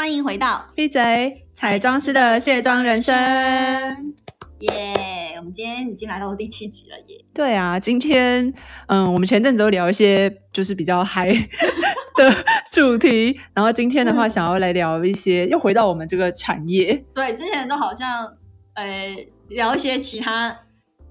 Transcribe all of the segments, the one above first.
欢迎回到闭嘴，彩妆师的卸妆人生。耶我们今天已经来到第七集了耶。对啊，今天嗯，我们前阵子都聊一些就是比较嗨 的主题，然后今天的话想要来聊一些，又回到我们这个产业。对，之前都好像呃聊一些其他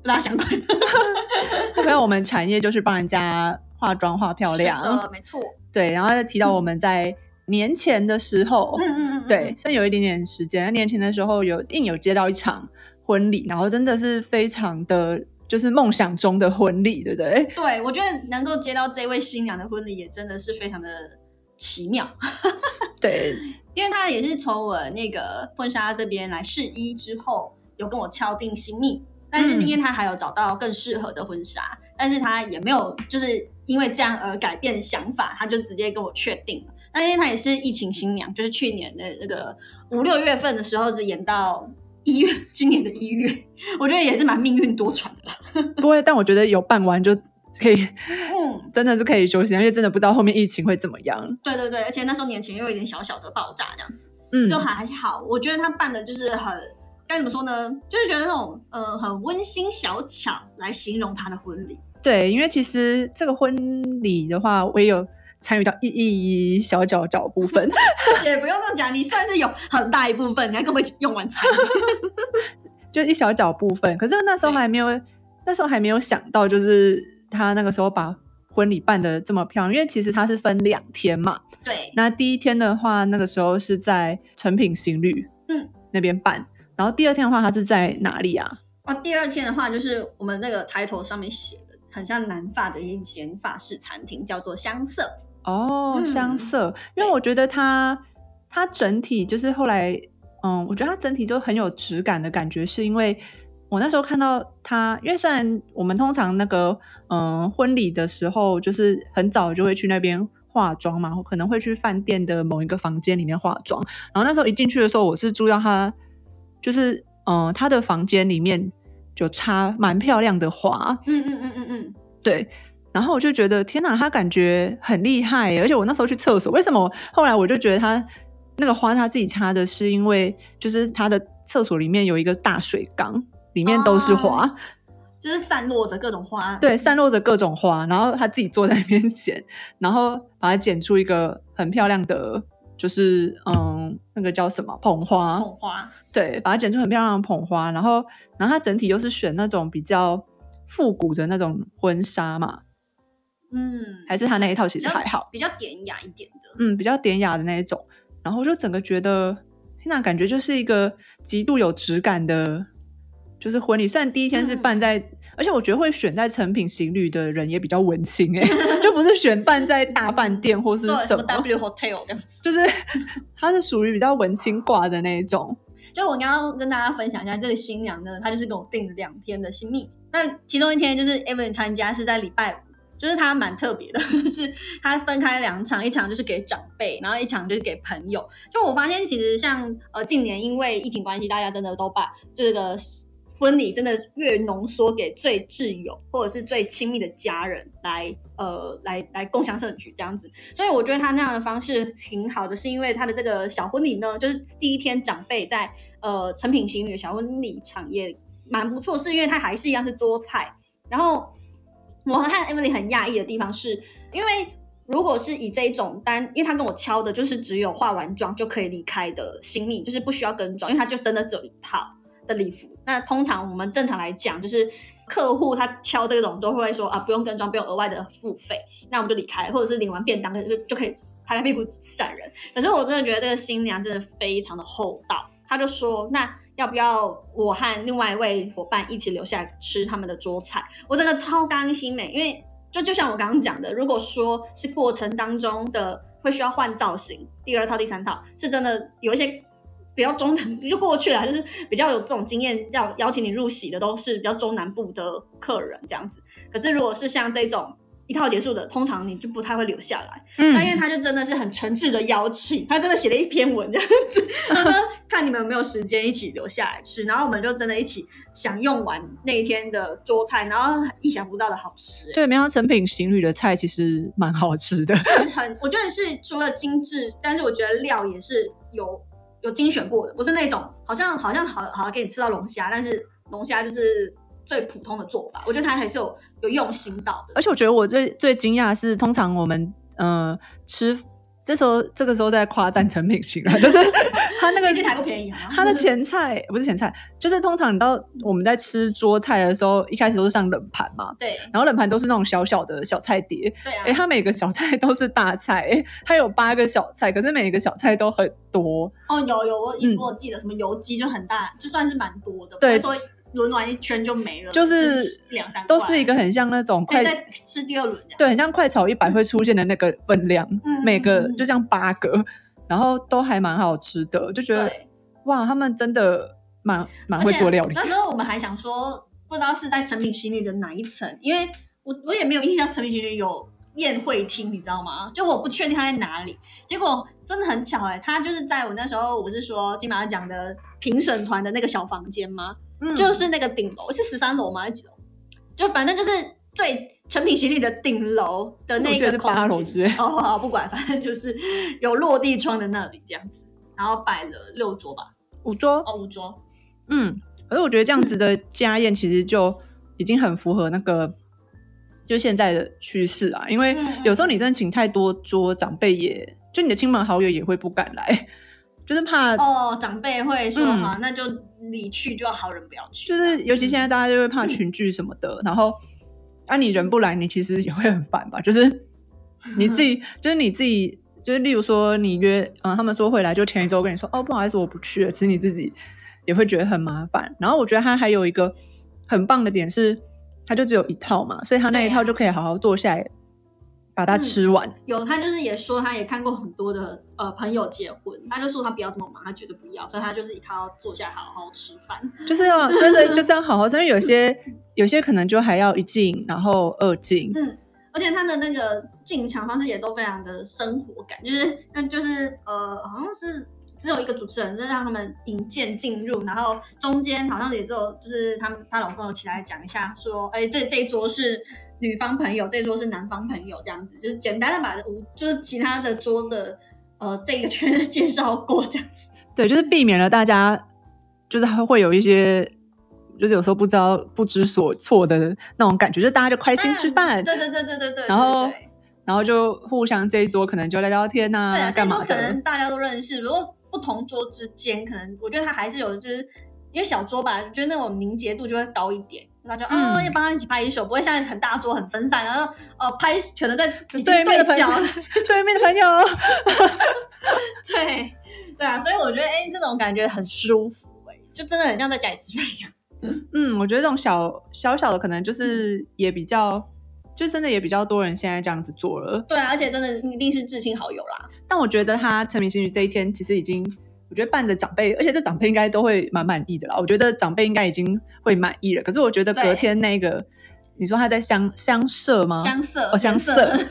不大相关的。因为我们产业就是帮人家化妆化漂亮，呃，没错。对，然后提到我们在年前的时候，嗯嗯嗯，对，虽然有一点点时间，年前的时候有硬有接到一场婚礼，然后真的是非常的就是梦想中的婚礼，对不对？对，我觉得能够接到这位新娘的婚礼，也真的是非常的奇妙。对，因为他也是从我那个婚纱这边来试衣之后，有跟我敲定新密，但是嗯因为他还有找到更适合的婚纱，但是他也没有就是因为这样而改变想法，他就直接跟我确定了。那因为他也是疫情新娘，就是去年的那个五六月份的时候，是演到一月，今年的一月，我觉得也是蛮命运多舛的啦。不会，但我觉得有办完就可以，嗯，真的是可以休息，因为真的不知道后面疫情会怎么样。对对对，而且那时候年前又有一点小小的爆炸这样子。嗯，就还好。我觉得他办的就是很该怎么说呢？就是觉得那种呃很温馨小巧来形容他的婚礼。对，因为其实这个婚礼的话，我也有参与到一一小角角部分。也不用这样讲，你算是有很大一部分，你还跟我们一起用完餐。就一小角部分。可是那时候还没有，那时候还没有想到，就是他那个时候把婚礼办的这么漂亮，因为其实他是分两天嘛。对，那第一天的话，那个时候是在成品行旅嗯那边办，然后第二天的话，他是在哪里啊？哦，第二天的话就是我们那个抬头上面写的，很像南法的一间法式餐厅，叫做香色。哦，嗯。香色，因为我觉得它它整体就是后来，嗯，我觉得它整体就很有质感的感觉，是因为我那时候看到它，因为虽然我们通常那个嗯婚礼的时候，就是很早就会去那边化妆嘛，可能会去饭店的某一个房间里面化妆，然后那时候一进去的时候，我是注意到他就是嗯他的房间里面就插蛮漂亮的花，嗯嗯嗯嗯嗯，对，然后我就觉得天哪，他感觉很厉害，而且我那时候去厕所，为什么？后来我就觉得他那个花他自己插的，是因为就是他的厕所里面有一个大水缸，里面都是花，就是散落着各种花。对，散落着各种花，然后他自己坐在那边剪，然后把它剪出一个很漂亮的，就是嗯，那个叫什么捧花，捧花，对，把它剪出很漂亮的捧花，然后然后它整体又是选那种比较复古的那种婚纱嘛，嗯，还是他那一套其实还好，比较典雅一点的。嗯，比较典雅的那一种。然后就整个觉得，天哪，感觉就是一个极度有质感的，就是婚礼。虽然第一天是办在，而且我觉得会选在成品行旅的人也比较文青哎、就不是选办在大饭店或是，什么，W Hotel 这样子。就是 它是属于比较文青挂的那一种。就我刚刚跟大家分享一下，这个新娘呢，她就是跟我订了两天的新密。那其中一天就是 Evelyn 参加，是在礼拜五，就是他蛮特别的，就是他分开两场，一场就是给长辈，然后一场就是给朋友。就我发现，其实像呃近年因为疫情关系，大家真的都把这个婚礼真的越浓缩给最挚友或者是最亲密的家人来呃来来共享盛举这样子。所以我觉得他那样的方式挺好的，是因为他的这个小婚礼呢，就是第一天长辈在呃成品行旅的小婚礼场也蛮不错，是因为他还是一样是桌菜。然后我和 Emily 很讶异的地方是，因为如果是以这一种单，因为他跟我敲的就是只有化完妆就可以离开的新密，就是不需要跟妆，因为他就真的只有一套的礼服。那通常我们正常来讲，就是客户他敲这种都会说啊，不用跟妆，不用额外的付费，那我们就离开，或者是领完便当就就可以拍拍屁股闪人。可是我真的觉得这个新娘真的非常的厚道，她就说那。要不要我和另外一位伙伴一起留下来吃他们的桌菜？我真的超甘心的，因为就就像我刚刚讲的，如果说是过程当中的会需要换造型，第二套、第三套是真的有一些比较中南 就过去了，就是比较有这种经验要邀请你入席的都是比较中南部的客人这样子。可是如果是像这种一套结束的，通常你就不太会留下来。那因为嗯，他就真的是很诚挚的邀请，他真的写了一篇文这样子，他说看你们有没有时间一起留下来吃，然后我们就真的一起享用完那一天的桌菜，然后意想不到的好吃、欸，对，没想到成品行旅的菜其实蛮好吃的。是很我觉得是除了精致，但是我觉得料也是有有精选过的，不是那种好像好像好好给你吃到龙虾，但是龙虾就是最普通的做法，我觉得他还是有有用心到的。而且我觉得我最最惊讶的是，通常我们呃吃这时候这个时候在夸赞成品行啊，就是他那个毕竟台不便宜啊，他的前菜不是前菜，就是通常你到我们在吃桌菜的时候，一开始都是上冷盘嘛，对然后冷盘都是那种小小的小菜碟，对啊，哎、它每个小菜都是大菜，哎，它有八个小菜，可是每一个小菜都很多，哦，有有，我嗯我记得什么油鸡就很大，就算是蛮多的，对轮完一圈就没了，就是两三块都是一个很像那种快吃第二轮。对，很像快炒一百会出现的那个分量，嗯每个就像八个，然后都还蛮好吃的，就觉得，哇，他们真的蛮蛮会做料理。那时候我们还想说，不知道是在成品系列的哪一层，因为我我也没有印象成品系列有宴会厅，你知道吗？就我不确定他在哪里。结果真的很巧哎、他就是在我那时候，我不是说金马奖的评审团的那个小房间吗？嗯就是那个顶楼，是十三楼吗？还是几楼？就反正就是最成品行李的顶楼的那个空间八楼哦，好，不管，反正就是有落地窗的那里这样子，然后摆了六桌吧，五桌，哦，五桌，嗯，可是我觉得这样子的家宴其实就已经很符合那个就现在的趋势啊，因为有时候你真的请太多桌，长辈也就你的亲朋好友也会不敢来，就是怕哦，长辈会说嗯，那就你去就好人不要去，就是尤其现在在大家就会怕群聚什么的，然后啊你人不来，你其实也会很烦吧？就是你自己，就是你自己，就是例如说你约，嗯，他们说会来，就前一周跟你说，哦，不好意思，我不去了，其实你自己也会觉得很麻烦。然后我觉得他还有一个很棒的点是，他就只有一套嘛，所以他那一套就可以好好坐下来把它吃完。有他就是也说他也看过很多的呃朋友结婚，他就说他不要这么忙，他绝对不要，所以他就是一他要坐下来好好吃饭。就是要真的就是要好好吃，因为有些 有些可能就还要一进，然后二进，嗯，而且他的那个进场方式也都非常的生活感，就是那就是呃，好像是只有一个主持人，就是让他们引荐进入，然后中间好像也只有就是他们她老公有起来讲一下说，哎，这这一桌是女方朋友，这一桌是男方朋友，这样子，就是简单的把五就是其他的桌的呃这个圈介绍过这样子。对，就是避免了大家就是还会有一些。就是有时候不知道不知所措的那种感觉，就大家就开心吃饭，对对对对对对，然后然后就互相这一桌可能就聊聊天呐、对啊，这干嘛一桌可能。大家都认识，不过不同桌之间，可能我觉得他还是有，就是因为小桌吧，觉得那种凝结度就会高一点。那就啊哦，要帮他一起拍一手，不会像很大桌很分散，然后呃拍可能在 对面的朋友，对面的朋友，对对啊，所以我觉得哎、这种感觉很舒服哎、就真的很像在家里吃饭一样。嗯，我觉得这种小小小的可能就是也比较，就真的也比较多人现在这样子做了。对啊，而且真的一定是至亲好友啦。但我觉得他成名新语这一天其实已经，我觉得伴着长辈，而且这长辈应该都会蛮满意的啦。我觉得长辈应该已经会满意了。可是我觉得隔天那个，你说他在相相社吗？相色哦相色。色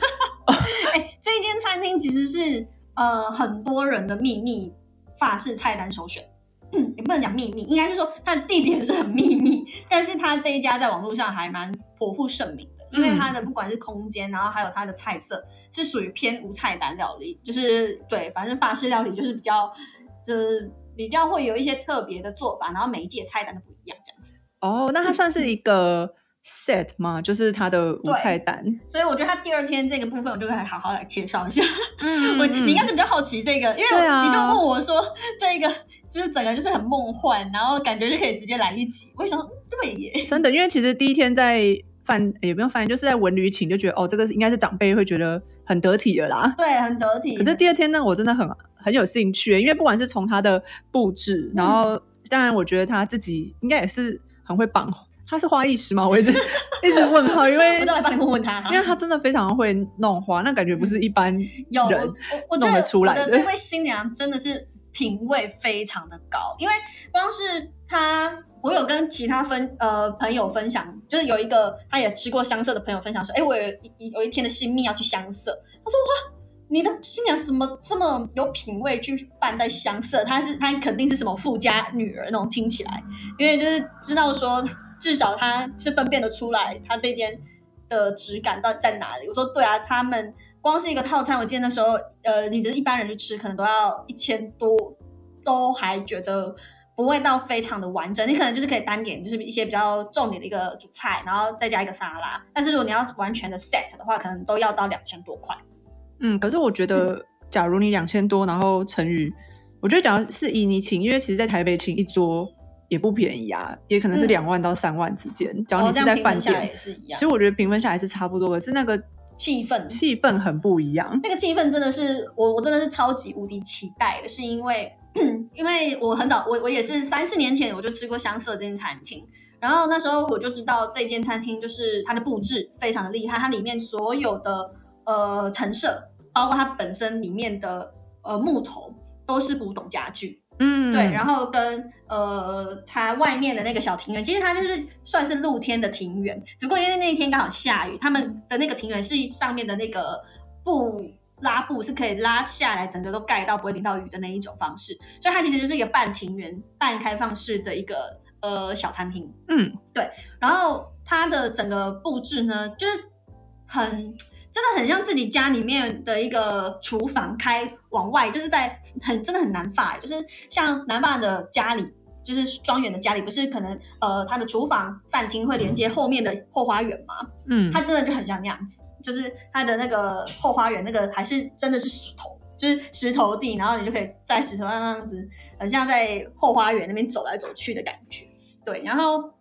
哎、这一间餐厅其实是呃很多人的秘密法式菜单首选。嗯，也不能讲秘密，应该是说它的地点是很秘密，但是它这一家在网络上还蛮颇负盛名的，因为它的不管是空间，然后还有它的菜色是属于偏无菜单料理，就是对，反正法式料理就是比较就是比较会有一些特别的做法，然后每一届菜单都不一样这样子。哦，那它算是一个 set 吗？就是它的无菜单。所以我觉得它第二天这个部分，我就可以好好来介绍一下。嗯我你应该是比较好奇这个，因为啊你就问我说这个就是整个就是很梦幻，然后感觉就可以直接来一集。我就想对耶，真的，因为其实第一天在饭也不用饭，就是在文旅请就觉得哦，这个是应该是长辈会觉得很得体的啦。对，很得体。可是第二天呢，我真的很很有兴趣，因为不管是从他的布置，然后当然，我觉得他自己应该也是很会绑。他是花艺师吗？我一直 一直问号，因为不知道帮你问问他，因为他真的非常会弄花，那感觉不是一般人我弄得出来我的这位新娘真的是品味非常的高，因为光是他，我有跟其他分呃朋友分享，就是有一个他也吃过香色的朋友分享说，哎，我有一有一天的新蜜要去香色，他说哇。你的新娘怎么这么有品味去扮在香色？她是她肯定是什么富家女儿那种，听起来，因为就是知道说。至少他是分辨得出来，他这间的质感到底在哪里。我说对啊，他们光是一个套餐，我记得那时候，呃，你只是一般人去吃，可能都要一千多，都还觉得不会到非常的完整。你可能就是可以单点，就是一些比较重点的一个主菜，然后再加一个沙拉。但是如果你要完全的 set 的话，可能都要到两千多块。嗯，可是我觉得，假如你两千多，然后乘以，我觉得假如是以你请，因为其实在台北请一桌。也不便宜啊，也可能是两万到三万之间。假如你是在饭店，也是一样。其实我觉得平分下来是差不多，的是那个气氛，气氛很不一样。那个气氛真的是我，我真的是超级无敌期待的，是因为，因为我很早，我我也是三四年前我就吃过香色这间餐厅，然后那时候我就知道这间餐厅就是它的布置非常的厉害，它里面所有的呃陈设，包括它本身里面的呃木头，都是古董家具。嗯，对，然后跟呃，它外面的那个小庭院，其实它就是算是露天的庭院，只不过因为那一天刚好下雨，他们的那个庭院是上面的那个布拉布是可以拉下来，整个都盖到不会淋到雨的那一种方式，所以它其实就是一个半庭园、半开放式的一个呃小餐厅。嗯，对，然后它的整个布置呢，就是很。真的很像自己家里面的一个厨房，开往外，就是在很真的很难发，就是像南方的家里，就是庄园的家里，不是可能呃，他的厨房饭厅会连接后面的后花园吗？嗯，它真的就很像那样子，就是它的那个后花园那个还是真的是石头，就是石头地，然后你就可以在石头上那样子，很像在后花园那边走来走去的感觉。对，然后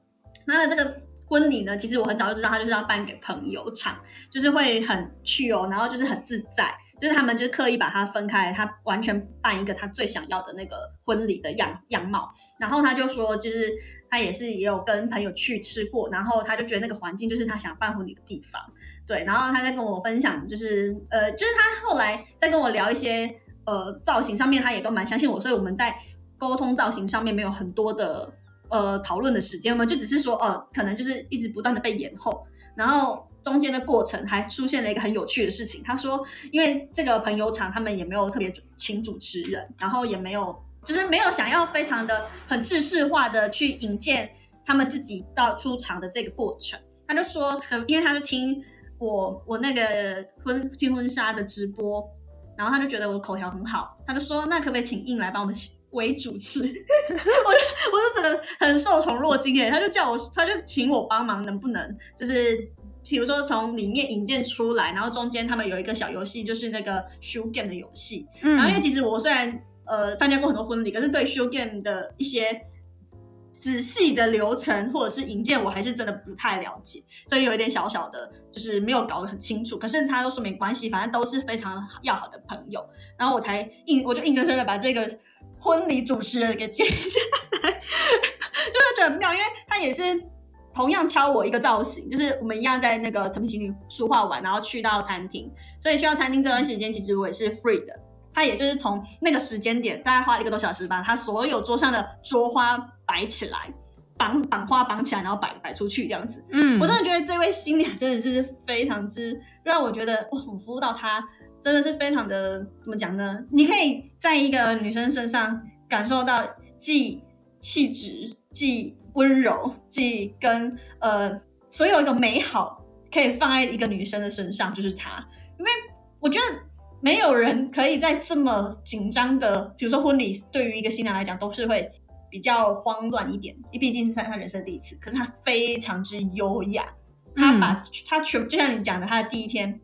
它的这个。婚礼呢，其实我很早就知道，他就是要办给朋友场，就是会很去哦，然后就是很自在，就是他们就是刻意把它分开，他完全办一个他最想要的那个婚礼的样样貌。然后他就说，就是他也是也有跟朋友去吃过，然后他就觉得那个环境就是他想办婚礼的地方。对，然后他在跟我分享，就是呃，就是他后来在跟我聊一些呃造型上面，他也都蛮相信我，所以我们在沟通造型上面没有很多的。呃，讨论的时间，我们就只是说，哦，可能就是一直不断的被延后，然后中间的过程还出现了一个很有趣的事情。他说，因为这个朋友场他们也没有特别请主持人，然后也没有，就是没有想要非常的很制式化的去引荐他们自己到出场的这个过程。他就说，可因为他就听我我那个婚进婚纱的直播，然后他就觉得我口条很好，他就说，那可不可以请印来帮我们。为主持，我我是真的很受宠若惊耶！他就叫我，他就请我帮忙，能不能就是比如说从里面引荐出来，然后中间他们有一个小游戏，就是那个 show game 的游戏。然后因为其实我虽然呃参加过很多婚礼，可是对 show game 的一些仔细的流程或者是引荐，我还是真的不太了解，所以有一点小小的，就是没有搞得很清楚。可是他都说没关系，反正都是非常要好的朋友，然后我才硬我就硬生生的把这个。婚礼主持人给接下来，就是觉得很妙，因为他也是同样敲我一个造型，就是我们一样在那个成品情侣书画完，然后去到餐厅，所以去到餐厅这段时间，其实我也是 free 的。他也就是从那个时间点，大概花一个多小时，把他所有桌上的桌花摆起来，绑绑花绑起来，然后摆摆出去这样子。嗯，我真的觉得这位新娘真的是非常之让我觉得，哇，我服务到她。真的是非常的怎么讲呢？你可以在一个女生身上感受到既气质、既温柔、既跟呃所有一个美好，可以放在一个女生的身上，就是她。因为我觉得没有人可以在这么紧张的，比如说婚礼，对于一个新娘来讲都是会比较慌乱一点，因毕竟是在她人生第一次。可是她非常之优雅，她把她全就像你讲的，她的第一天。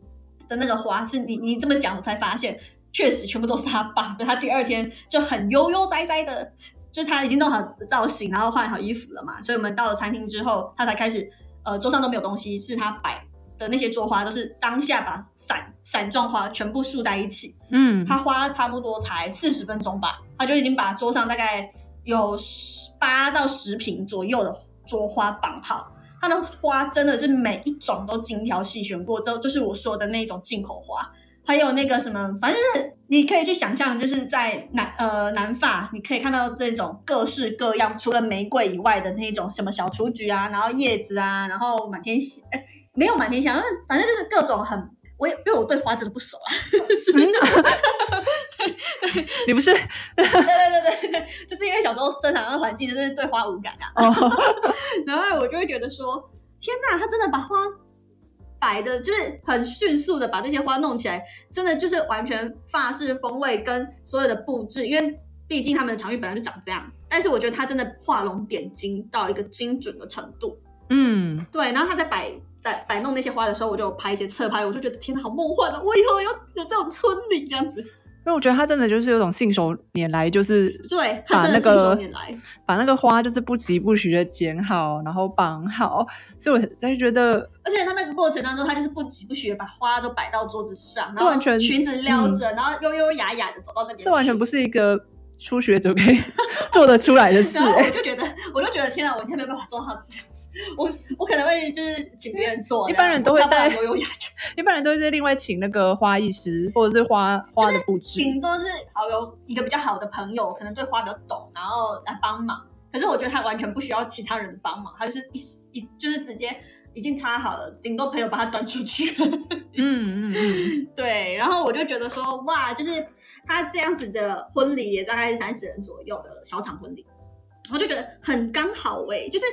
的那个花是你你这么讲，我才发现确实全部都是他绑的。他第二天就很悠悠哉哉的，就他已经弄好造型，然后换好衣服了嘛。所以我们到了餐厅之后，他才开始，呃，桌上都没有东西，是他摆的那些桌花都是当下把伞伞状花全部竖在一起。嗯，他花差不多才四十分钟吧，他就已经把桌上大概有十八到十瓶左右的桌花绑好。它的花真的。是每一种都精挑细选过之后，就是我说的那种进口花，还有那个什么，反正你可以去想象，就是在南呃南法，你可以看到这种各式各样，除了玫瑰以外的。那种什么小雏菊啊，然后叶子啊，然后满天星，哎，没有满天星，反正就是各种很，我也因为我对花真的不熟啊，真的对，你不是？对对对对对，就是因为小时候生长的环境就是对花无感啊，然后我就会觉得说，天哪，他真的把花摆的，就是很迅速的把这些花弄起来，真的就是完全法式风味跟所有的布置，因为毕竟他们的场域本来就长这样，但是我觉得他真的画龙点睛到一个精准的程度，嗯，对，然后他在摆在摆弄那些花的时候，我就拍一些侧拍，我就觉得天哪，好梦幻啊！我以后要有这种婚礼这样子。因为我觉得他真的就是有种信手拈来，就是对，把那他真的信手个拈来。把那个花就是不疾不徐的剪好，然后绑好，所以我才会觉得，而且他那个过程当中，他就是不急不徐的把花都摆到桌子上，然后这完全裙子撩着，然后优优雅雅的走到那边。这完全不是一个初学者可以做得出来的事、欸我就觉得，我就觉得天啊，我应该没有办法做到这样子。我我可能会就是请别人做，一般人都会在优优雅雅。一般人都会是另外请那个花艺师或者是花花的布置。顶多是好有一个比较好的朋友，可能对花比较懂，然后来帮忙。可是我觉得他完全不需要其他人的帮忙，他就是一一就是直接已经插好了，顶多朋友把他端出去。嗯嗯嗯，对，然后我就觉得说，哇，就是他这样子的婚礼也大概是三十人左右的小场婚礼，我就觉得很刚好哎、就是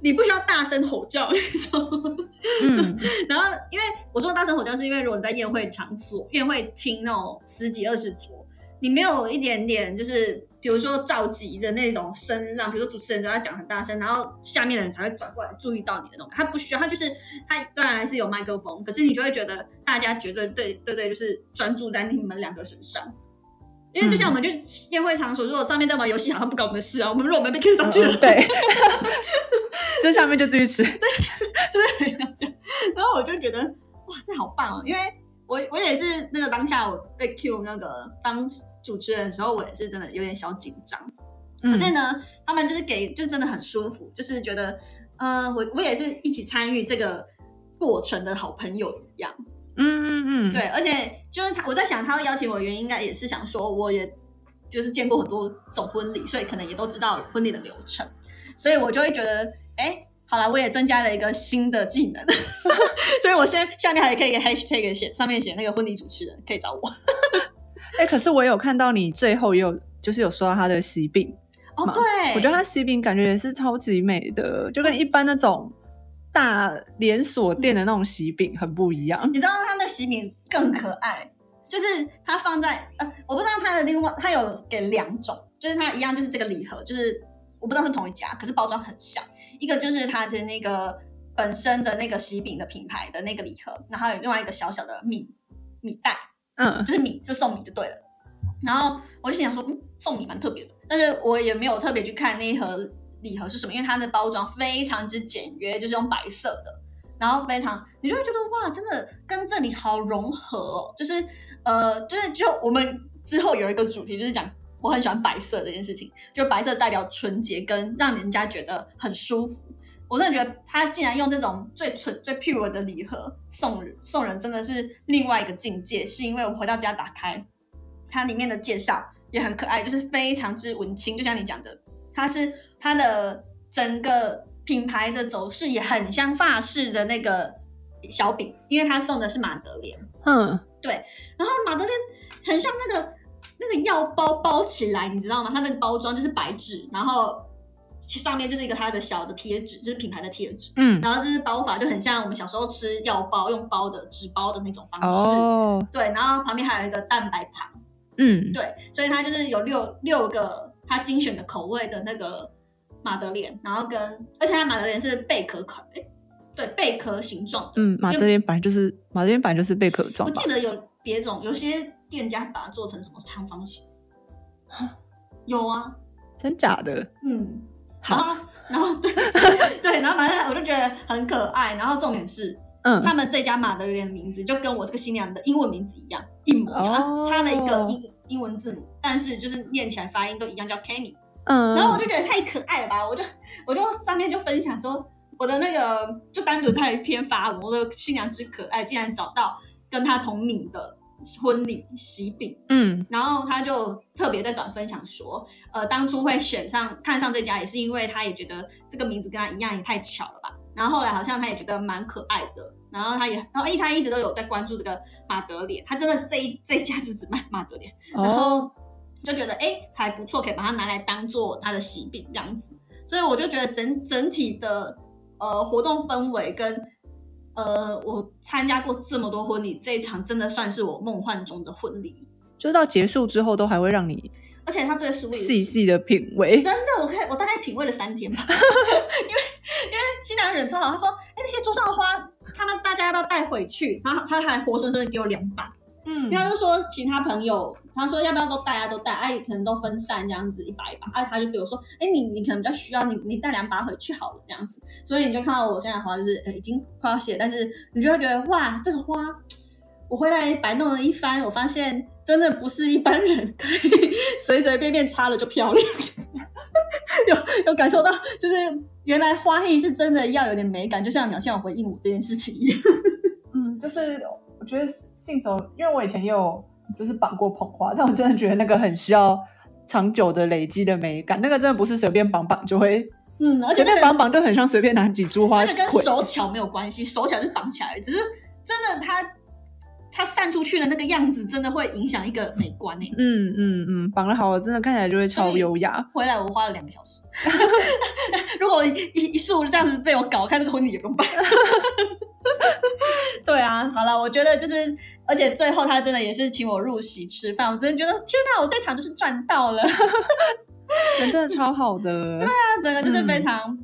你不需要大声吼叫那种。嗯，然后因为我说大声吼叫，是因为如果你在宴会场所、宴会厅那种十几二十桌，你没有一点点就是比如说召集的那种声浪，比如说主持人就要讲很大声，然后下面的人才会转过来注意到你的那种。他不需要，他就是他当然还是有麦克风，可是你就会觉得大家绝对对对对，就是专注在你们两个身上。因为就像我们去宴会场所，如果上面在玩游戏，好像不关我们的事啊。我们如果我们被 Q 上去了，嗯对，就下面就继续吃。对就是这样。然后我就觉得哇，这好棒哦！因为我我也是那个当下我被 Q 那个当主持人的时候，我也是真的有点小紧张。可是呢，他们就是给，就真的很舒服，就是觉得，呃，我我也是一起参与这个过程的好朋友一样。嗯嗯嗯，对，而且就是他，我在想他会邀请我的原因，应该也是想说，我也就是见过很多种婚礼，所以可能也都知道婚礼的流程，所以我就会觉得，哎，好了，我也增加了一个新的技能，所以我现在下面还可以一个 hashtag 写上面写那个婚礼主持人可以找我。哎、可是我有看到你最后也有就是有说到他的喜饼，哦，对，我觉得他喜饼感觉也是超级美的，就跟一般那种大连锁店的那种喜饼很不一样。你知道它的喜饼更可爱，就是它放在呃，我不知道它的另外它有给两种，就是它一样就是这个礼盒，就是我不知道是同一家，可是包装很像。一个就是它的那个本身的那个喜饼的品牌的那个礼盒，然后有另外一个小小的米米袋，嗯就是米就送米就对了。然后我就想说，嗯，送米蛮特别的，但是我也没有特别去看那一盒礼盒是什么，因为它的包装非常之简约，就是用白色的，然后非常你就会觉得哇，真的跟这里好融合哦，就是呃，就是就我们之后有一个主题就是讲。我很喜欢白色这件事情，就白色代表纯洁，跟让人家觉得很舒服。我真的觉得他竟然用这种最纯、最 pure 的礼盒送人，送人真的是另外一个境界。是因为我回到家打开它里面的介绍也很可爱，就是非常之文青，就像你讲的，它是它的整个品牌的走势也很像法式的那个小饼，因为它送的是马德莲，嗯，对然后马德莲很像那个那个药包包起来，你知道吗？它那个包装就是白纸，然后上面就是一个它的小的贴纸，就是品牌的贴纸。嗯，然后就是包法就很像我们小时候吃药包用包的纸包的那种方式，哦，对，然后旁边还有一个蛋白糖，嗯，对，所以它就是有六六个它精选的口味的那个马德莲，然后跟而且它马德莲是贝壳款，哎，对，贝壳形状的，嗯，马德莲本来就是马德莲本来就是贝壳状我记？得有别种，有些店家把它做成什么长方形，有啊，真假的？嗯，然好，后然后对 对，然后反正我就觉得很可爱，然后重点是。嗯，他们这家马德莲的名字就跟我这个新娘的英文名字一样，一模一样，哦差了一个英英文字母，但是就是念起来发音都一样，叫 Kenny。嗯，然后我就觉得太可爱了吧，我就我就上面就分享说我的那个就单独他一篇发文，我的新娘之可爱，竟然找到跟他同名的婚礼喜饼，嗯。然后他就特别在转分享说，呃，当初会选上看上这家，也是因为他也觉得这个名字跟他一样，也太巧了吧。然后后来好像他也觉得蛮可爱的，然后他也，然后一他一直都有在关注这个马德莲，他真的这一 这一家子只卖马德莲，然哦，后就觉得哎还不错，可以把它拿来当做他的喜饼这样子。所以我就觉得整整体的呃活动氛围跟呃我参加过这么多婚礼，这一场真的算是我梦幻中的婚礼。就到结束之后都还会让你而且他最 sweet 细细的品味。真的，我看我大概品味了三天吧，因为因为新娘人超好，他说，哎、那些桌上的花，他们大家要不要带回去？然后他还活生生的给我两把，嗯因为他就说其他朋友，他说要不要都带啊，都带，哎、可能都分散这样子一把一把，哎、他就对我说，哎、你你可能比较需要，你你带两把回去好了这样子，所以你就看到我现在的花就是、呃已经快要谢，但是你就会觉得哇，这个花。我回来摆弄了一番，我发现真的不是一般人可以随随便便插了就漂亮。有有感受到，就是原来花艺是真的要有点美感，就像鸟像我回应我这件事情一样。嗯，就是我觉得信手，因为我以前也有就是绑过捧花，但我真的觉得那个很需要长久的累积的美感，那个真的不是随便绑绑就会，嗯，而且随便那个绑绑就很像随便拿几株花那个跟手巧没有关系，手巧是绑起来，只是真的它它散出去的那个样子，真的会影响一个美观诶、嗯嗯嗯，绑的好了，真的看起来就会超优雅。回来我花了两个小时，如果一一一束这样子被我搞，看这个婚礼也不用办。对啊，好了，我觉得就是，而且最后他真的也是请我入席吃饭，我真的觉得天哪，我在场就是赚到了，人真的超好的，对啊整个就是非常。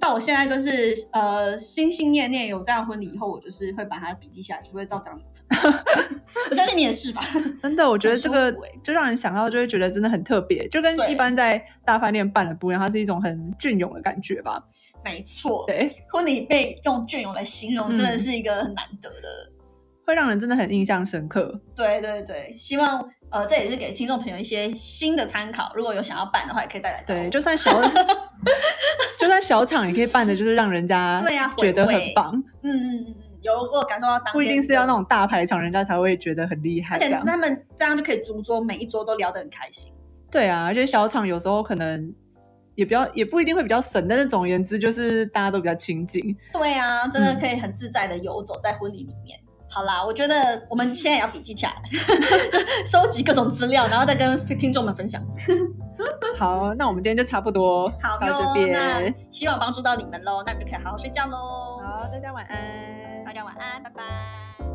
到我现在都是呃心心念念有这样婚礼以后，我就是会把它笔记下来，就会照这样。我相信你也是吧？真的，我觉得这个就让人想到，就会觉得真的很特别，就跟一般在大饭店办的不一样，它是一种很隽永的感觉吧。没错，对，婚礼被用隽永来形容，嗯真的是一个很难得的。会让人真的很印象深刻。对对对，希望呃这也是给听众朋友一些新的参考，如果有想要办的话，也可以再来。对，就算小，就算小场也可以办的，就是让人家对呀觉得很棒，嗯嗯嗯嗯，有我感受到当不一定是要那，种大排场，人家才会觉得很厉害而。且他们这样就可以逐桌每一桌都聊得很开心。对啊，而且小场有时候可能也比较，也不一定会比较省，但是总而言之，就是大家都比较亲近。对啊，真的嗯可以很自在的游走在婚礼里面。好啦，我觉得我们现在也要笔记起来，收集各种资料，然后再跟听众们分享。好，那我们今天就差不多好到这边。希望帮助到你们喽，那你们就可以好好睡觉喽。好，大家晚安。大家晚安，拜拜。